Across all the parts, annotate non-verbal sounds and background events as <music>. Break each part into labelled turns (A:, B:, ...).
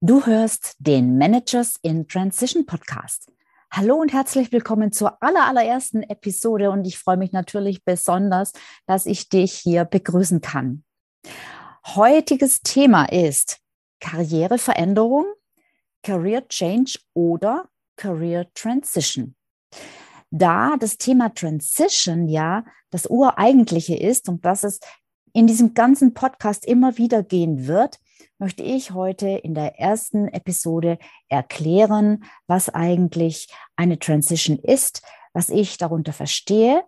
A: Du hörst den Managers in Transition Podcast. Hallo und herzlich willkommen zur aller, allerersten Episode und ich freue mich natürlich besonders, dass ich dich hier begrüßen kann. Heutiges Thema ist Karriereveränderung, Career Change oder Career Transition. Da das Thema Transition ja das Ureigentliche ist und dass es in diesem ganzen Podcast immer wieder gehen wird, möchte ich heute in der ersten Episode erklären, was eigentlich eine Transition ist, was ich darunter verstehe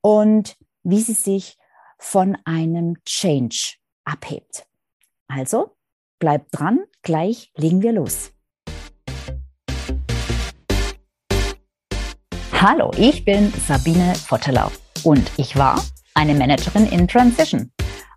A: und wie sie sich von einem Change abhebt. Also, bleibt dran, gleich legen wir los. Hallo, ich bin Sabine Vottelau und ich war eine Managerin in Transition.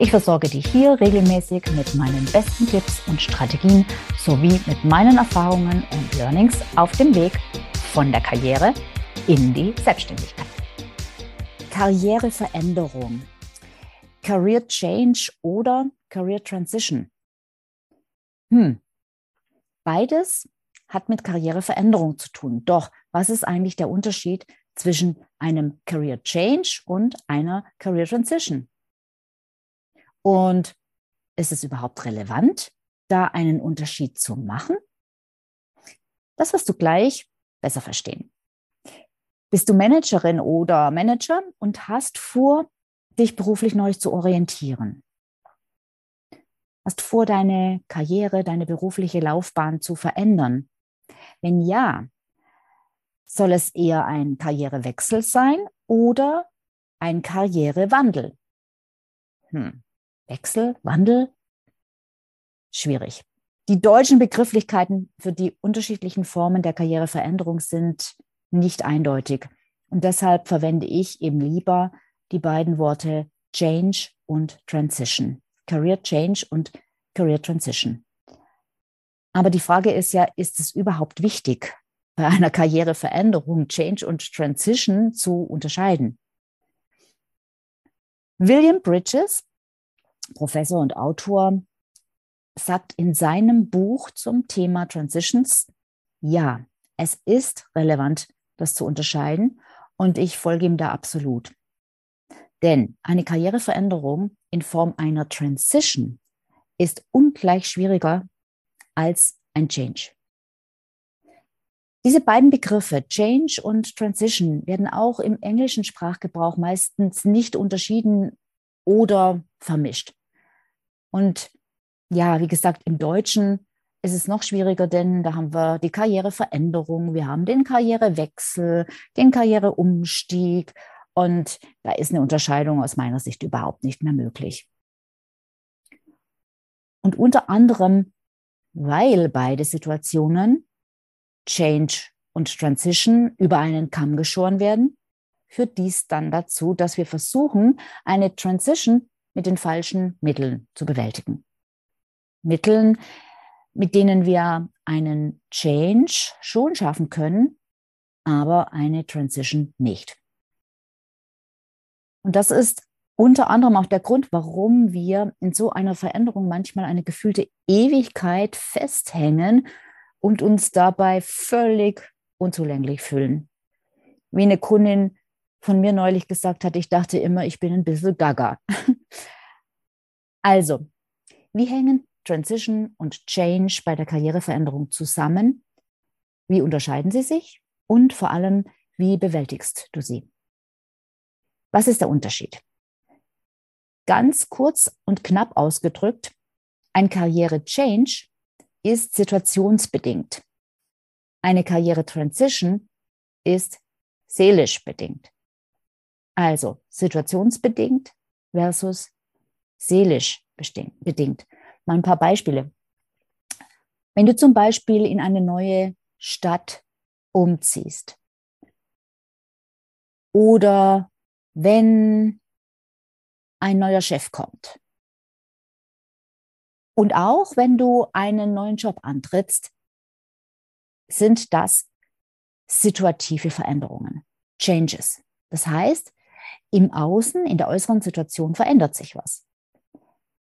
A: Ich versorge dich hier regelmäßig mit meinen besten Tipps und Strategien sowie mit meinen Erfahrungen und Learnings auf dem Weg von der Karriere in die Selbstständigkeit. Karriereveränderung, Career Change oder Career Transition. Hm. Beides hat mit Karriereveränderung zu tun. Doch was ist eigentlich der Unterschied zwischen einem Career Change und einer Career Transition? Und ist es überhaupt relevant, da einen Unterschied zu machen? Das wirst du gleich besser verstehen. Bist du Managerin oder Manager und hast vor, dich beruflich neu zu orientieren? Hast vor, deine Karriere, deine berufliche Laufbahn zu verändern? Wenn ja, soll es eher ein Karrierewechsel sein oder ein Karrierewandel? Hm. Wechsel, Wandel, schwierig. Die deutschen Begrifflichkeiten für die unterschiedlichen Formen der Karriereveränderung sind nicht eindeutig. Und deshalb verwende ich eben lieber die beiden Worte Change und Transition. Career Change und Career Transition. Aber die Frage ist ja, ist es überhaupt wichtig, bei einer Karriereveränderung Change und Transition zu unterscheiden? William Bridges Professor und Autor, sagt in seinem Buch zum Thema Transitions, ja, es ist relevant, das zu unterscheiden und ich folge ihm da absolut. Denn eine Karriereveränderung in Form einer Transition ist ungleich schwieriger als ein Change. Diese beiden Begriffe, Change und Transition, werden auch im englischen Sprachgebrauch meistens nicht unterschieden oder vermischt. Und ja, wie gesagt, im Deutschen ist es noch schwieriger, denn da haben wir die Karriereveränderung, wir haben den Karrierewechsel, den Karriereumstieg und da ist eine Unterscheidung aus meiner Sicht überhaupt nicht mehr möglich. Und unter anderem, weil beide Situationen, Change und Transition, über einen Kamm geschoren werden, führt dies dann dazu, dass wir versuchen, eine Transition mit den falschen Mitteln zu bewältigen. Mitteln, mit denen wir einen Change schon schaffen können, aber eine Transition nicht. Und das ist unter anderem auch der Grund, warum wir in so einer Veränderung manchmal eine gefühlte Ewigkeit festhängen und uns dabei völlig unzulänglich fühlen. Wie eine Kundin von mir neulich gesagt hat, ich dachte immer, ich bin ein bisschen gaga. <laughs> Also, wie hängen Transition und Change bei der Karriereveränderung zusammen? Wie unterscheiden sie sich? Und vor allem, wie bewältigst du sie? Was ist der Unterschied? Ganz kurz und knapp ausgedrückt, ein Karriere-Change ist situationsbedingt. Eine Karriere-Transition ist seelisch bedingt. Also situationsbedingt versus seelisch bedingt. Mal ein paar Beispiele. Wenn du zum Beispiel in eine neue Stadt umziehst, oder wenn ein neuer Chef kommt. Und auch wenn du einen neuen Job antrittst, sind das situative Veränderungen, Changes. Das heißt, im Außen, in der äußeren Situation verändert sich was.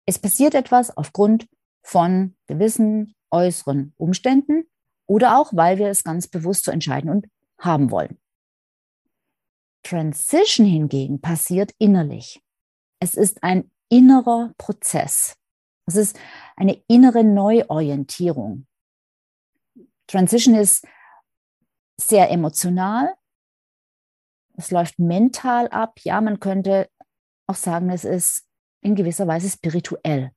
A: Es passiert etwas aufgrund von gewissen äußeren Umständen oder auch, weil wir es ganz bewusst so entscheiden und haben wollen. Transition hingegen passiert innerlich. Es ist ein innerer Prozess. Es ist eine innere Neuorientierung. Transition ist sehr emotional. Es läuft mental ab. Ja, man könnte auch sagen, es ist in gewisser Weise spirituell.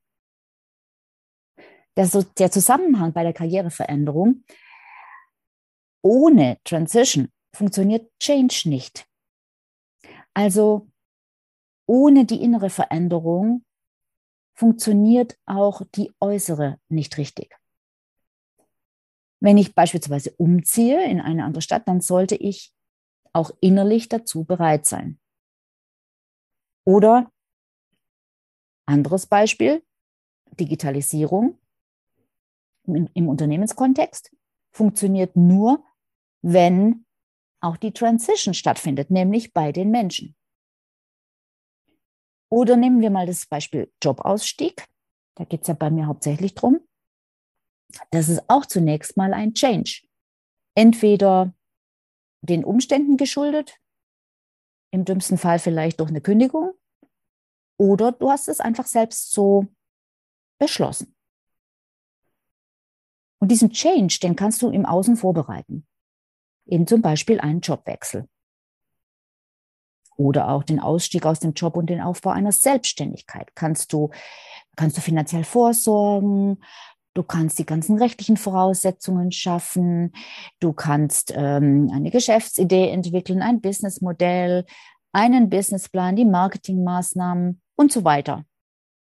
A: Der, der Zusammenhang bei der Karriereveränderung ohne Transition funktioniert Change nicht. Also ohne die innere Veränderung funktioniert auch die äußere nicht richtig. Wenn ich beispielsweise umziehe in eine andere Stadt, dann sollte ich auch innerlich dazu bereit sein. Oder anderes Beispiel, Digitalisierung im, im Unternehmenskontext funktioniert nur, wenn auch die Transition stattfindet, nämlich bei den Menschen. Oder nehmen wir mal das Beispiel Jobausstieg. Da geht es ja bei mir hauptsächlich drum. Das ist auch zunächst mal ein Change. Entweder den Umständen geschuldet, im dümmsten Fall vielleicht durch eine Kündigung, oder du hast es einfach selbst so beschlossen. Und diesen Change, den kannst du im Außen vorbereiten. Eben zum Beispiel einen Jobwechsel. Oder auch den Ausstieg aus dem Job und den Aufbau einer Selbstständigkeit. Kannst du, kannst du finanziell vorsorgen, Du kannst die ganzen rechtlichen Voraussetzungen schaffen. Du kannst ähm, eine Geschäftsidee entwickeln, ein Businessmodell, einen Businessplan, die Marketingmaßnahmen und so weiter.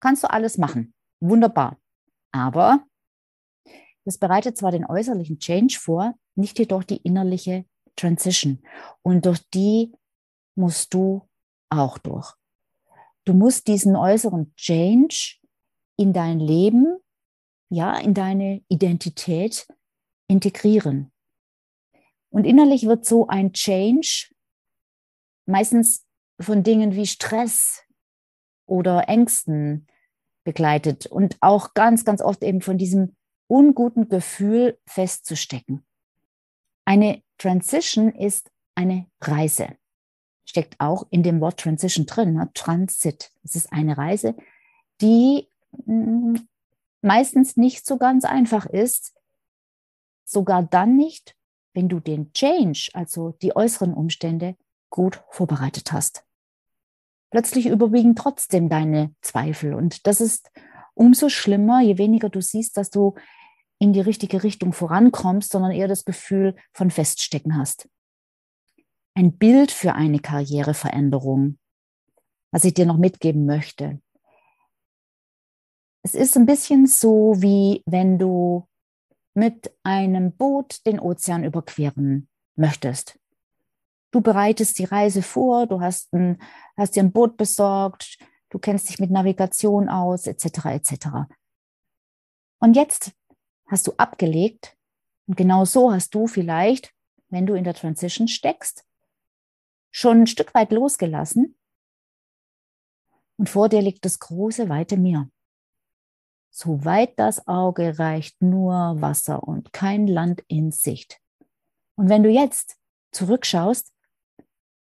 A: Kannst du alles machen. Wunderbar. Aber das bereitet zwar den äußerlichen Change vor, nicht jedoch die innerliche Transition. Und durch die musst du auch durch. Du musst diesen äußeren Change in dein Leben ja, in deine Identität integrieren. Und innerlich wird so ein Change meistens von Dingen wie Stress oder Ängsten begleitet und auch ganz, ganz oft eben von diesem unguten Gefühl festzustecken. Eine Transition ist eine Reise. Steckt auch in dem Wort Transition drin, ne? Transit. Es ist eine Reise, die mm, meistens nicht so ganz einfach ist, sogar dann nicht, wenn du den Change, also die äußeren Umstände, gut vorbereitet hast. Plötzlich überwiegen trotzdem deine Zweifel und das ist umso schlimmer, je weniger du siehst, dass du in die richtige Richtung vorankommst, sondern eher das Gefühl von Feststecken hast. Ein Bild für eine Karriereveränderung, was ich dir noch mitgeben möchte. Es ist ein bisschen so, wie wenn du mit einem Boot den Ozean überqueren möchtest. Du bereitest die Reise vor, du hast, ein, hast dir ein Boot besorgt, du kennst dich mit Navigation aus, etc. etc. Und jetzt hast du abgelegt und genau so hast du vielleicht, wenn du in der Transition steckst, schon ein Stück weit losgelassen und vor dir liegt das große, weite Meer. Soweit das Auge reicht nur Wasser und kein Land in Sicht. Und wenn du jetzt zurückschaust,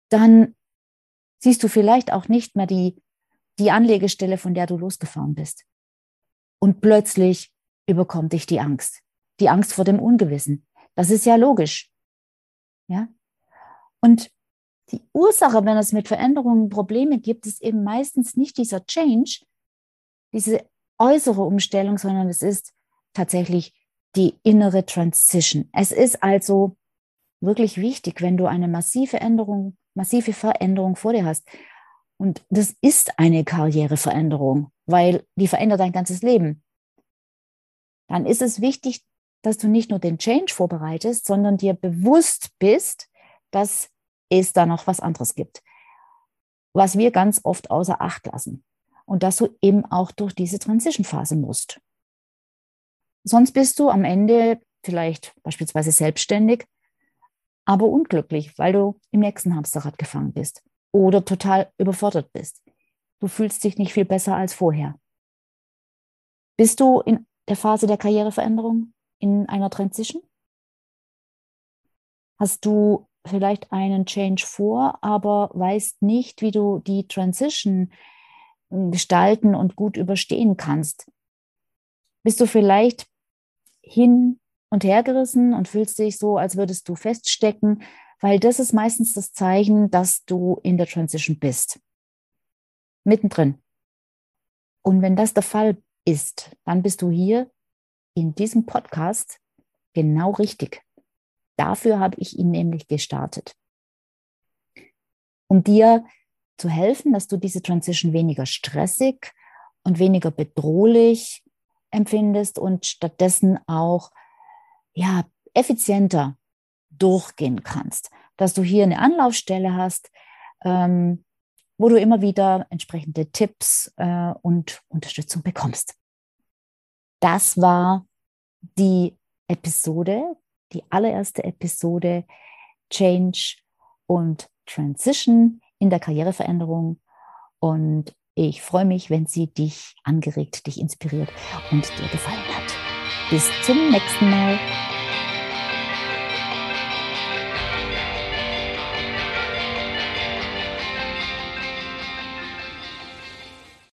A: dann siehst du vielleicht auch nicht mehr die, die Anlegestelle, von der du losgefahren bist. Und plötzlich überkommt dich die Angst. Die Angst vor dem Ungewissen. Das ist ja logisch. Ja? Und die Ursache, wenn es mit Veränderungen Probleme gibt, ist eben meistens nicht dieser Change, diese äußere Umstellung, sondern es ist tatsächlich die innere Transition. Es ist also wirklich wichtig, wenn du eine massive Änderung, massive Veränderung vor dir hast. Und das ist eine Karriereveränderung, weil die verändert dein ganzes Leben. Dann ist es wichtig, dass du nicht nur den Change vorbereitest, sondern dir bewusst bist, dass es da noch was anderes gibt, was wir ganz oft außer Acht lassen. Und dass du eben auch durch diese Transition-Phase musst. Sonst bist du am Ende vielleicht beispielsweise selbstständig, aber unglücklich, weil du im nächsten Hamsterrad gefangen bist oder total überfordert bist. Du fühlst dich nicht viel besser als vorher. Bist du in der Phase der Karriereveränderung in einer Transition? Hast du vielleicht einen Change vor, aber weißt nicht, wie du die Transition gestalten und gut überstehen kannst? Bist du vielleicht hin und her gerissen und fühlst dich so, als würdest du feststecken, weil das ist meistens das Zeichen, dass du in der Transition bist. Mittendrin. Und wenn das der Fall ist, dann bist du hier in diesem Podcast genau richtig. Dafür habe ich ihn nämlich gestartet. Um dir zu helfen, dass du diese Transition weniger stressig und weniger bedrohlich empfindest und stattdessen auch ja, effizienter durchgehen kannst. Dass du hier eine Anlaufstelle hast, ähm, wo du immer wieder entsprechende Tipps äh, und Unterstützung bekommst. Das war die Episode, die allererste Episode Change und Transition in der Karriereveränderung. Und ich freue mich, wenn sie dich angeregt, dich inspiriert und dir gefallen hat. Bis zum nächsten Mal.